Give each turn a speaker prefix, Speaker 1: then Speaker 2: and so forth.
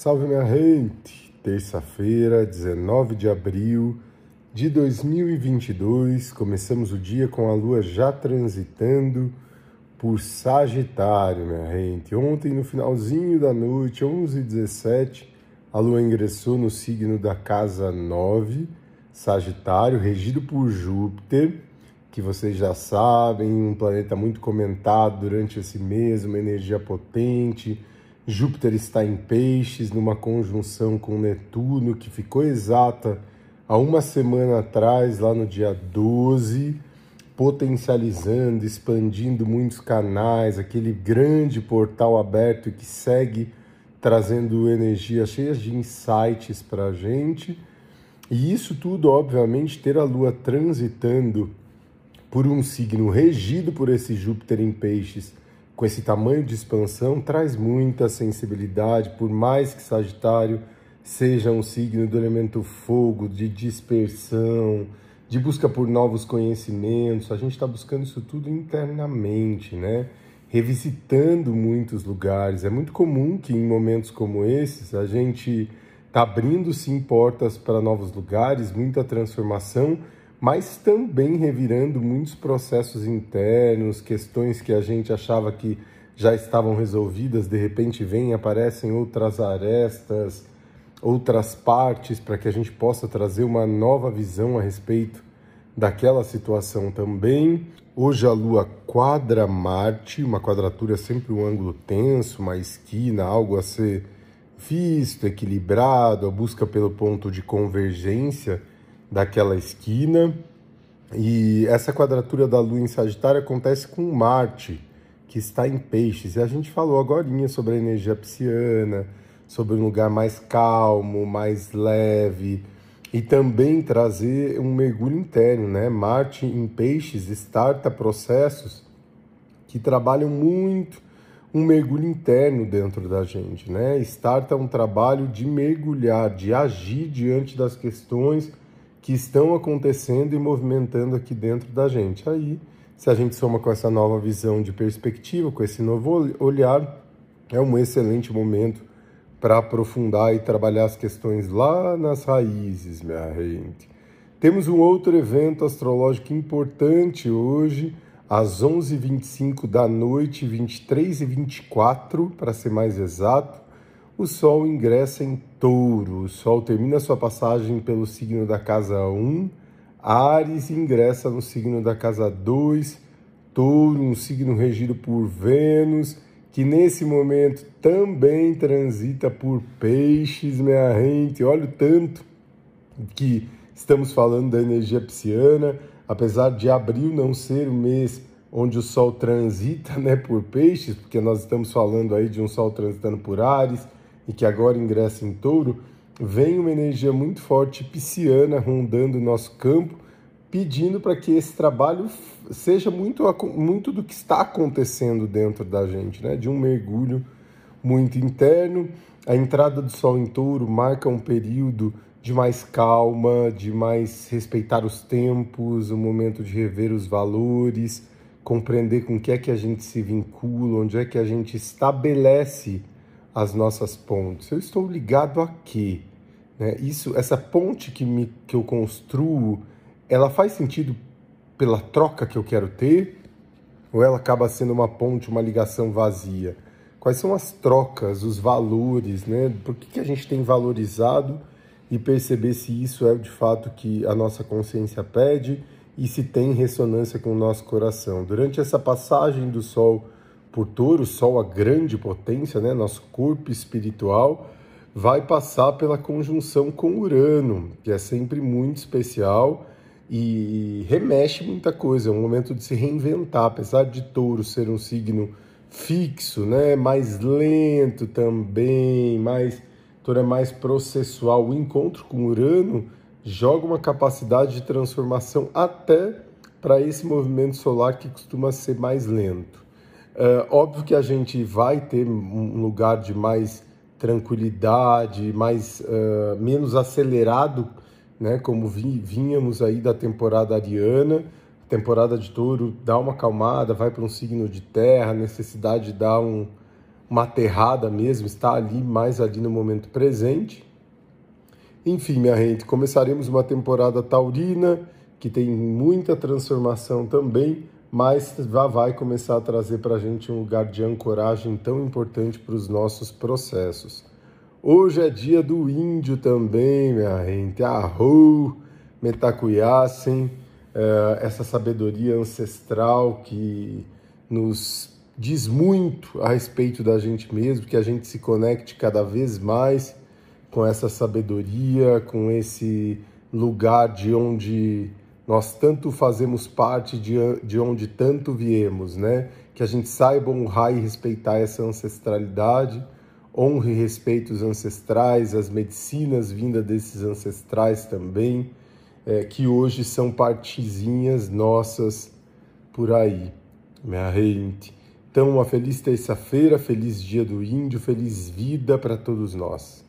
Speaker 1: Salve minha gente! Terça-feira, 19 de abril de 2022, começamos o dia com a lua já transitando por Sagitário, minha gente. Ontem, no finalzinho da noite, 11h17, a lua ingressou no signo da casa 9, Sagitário, regido por Júpiter, que vocês já sabem, um planeta muito comentado durante esse mês, uma energia potente Júpiter está em Peixes, numa conjunção com Netuno, que ficou exata há uma semana atrás, lá no dia 12, potencializando, expandindo muitos canais, aquele grande portal aberto que segue trazendo energias cheias de insights para a gente. E isso tudo, obviamente, ter a Lua transitando por um signo regido por esse Júpiter em Peixes com esse tamanho de expansão, traz muita sensibilidade, por mais que Sagitário seja um signo do elemento fogo, de dispersão, de busca por novos conhecimentos. A gente está buscando isso tudo internamente, né? Revisitando muitos lugares. É muito comum que em momentos como esses a gente está abrindo sim portas para novos lugares, muita transformação mas também revirando muitos processos internos, questões que a gente achava que já estavam resolvidas, de repente vêm, aparecem outras arestas, outras partes para que a gente possa trazer uma nova visão a respeito daquela situação também. Hoje a Lua quadra Marte, uma quadratura é sempre um ângulo tenso, uma esquina, algo a ser visto, equilibrado, a busca pelo ponto de convergência daquela esquina. E essa quadratura da Lua em Sagitário acontece com Marte, que está em Peixes. E a gente falou agora sobre a energia pisciana, sobre um lugar mais calmo, mais leve, e também trazer um mergulho interno, né? Marte em Peixes starta processos que trabalham muito um mergulho interno dentro da gente, né? Starta um trabalho de mergulhar, de agir diante das questões que estão acontecendo e movimentando aqui dentro da gente. Aí, se a gente soma com essa nova visão de perspectiva, com esse novo olhar, é um excelente momento para aprofundar e trabalhar as questões lá nas raízes, minha gente. Temos um outro evento astrológico importante hoje, às 11h25 da noite, 23 e 24 para ser mais exato o Sol ingressa em Touro. O Sol termina sua passagem pelo signo da casa 1, Ares ingressa no signo da casa 2, Touro, um signo regido por Vênus, que nesse momento também transita por Peixes, minha gente. Olha o tanto que estamos falando da energia pisciana, apesar de abril não ser o mês onde o Sol transita né, por Peixes, porque nós estamos falando aí de um Sol transitando por Ares e que agora ingressa em touro, vem uma energia muito forte pisciana rondando o nosso campo, pedindo para que esse trabalho seja muito, muito do que está acontecendo dentro da gente, né? de um mergulho muito interno. A entrada do Sol em touro marca um período de mais calma, de mais respeitar os tempos, um momento de rever os valores, compreender com o que é que a gente se vincula, onde é que a gente estabelece as nossas pontes? Eu estou ligado a quê? Né? Isso, essa ponte que, me, que eu construo, ela faz sentido pela troca que eu quero ter? Ou ela acaba sendo uma ponte, uma ligação vazia? Quais são as trocas, os valores, né? Por que, que a gente tem valorizado e perceber se isso é de fato que a nossa consciência pede e se tem ressonância com o nosso coração? Durante essa passagem do Sol por touro, Sol, a grande potência, né, nosso corpo espiritual, vai passar pela conjunção com Urano, que é sempre muito especial e remexe muita coisa. É um momento de se reinventar, apesar de touro ser um signo fixo, né, mais lento também, mais touro é mais processual. O encontro com Urano joga uma capacidade de transformação até para esse movimento solar que costuma ser mais lento. É, óbvio que a gente vai ter um lugar de mais tranquilidade, mais uh, menos acelerado, né? Como vi, vínhamos aí da temporada ariana, temporada de touro dá uma acalmada, vai para um signo de terra, necessidade de dar um, uma aterrada mesmo, está ali mais ali no momento presente. Enfim, minha gente, começaremos uma temporada taurina que tem muita transformação também, mas já vai começar a trazer para a gente um lugar de ancoragem tão importante para os nossos processos. Hoje é dia do índio também, minha gente. Arro, Metacuiassem, é, essa sabedoria ancestral que nos diz muito a respeito da gente mesmo, que a gente se conecte cada vez mais com essa sabedoria, com esse lugar de onde nós tanto fazemos parte, de, de onde tanto viemos, né? Que a gente saiba honrar e respeitar essa ancestralidade honre e respeite os ancestrais, as medicinas vindas desses ancestrais também, é, que hoje são partezinhas nossas por aí, minha gente. Então, uma feliz terça-feira, feliz dia do índio, feliz vida para todos nós.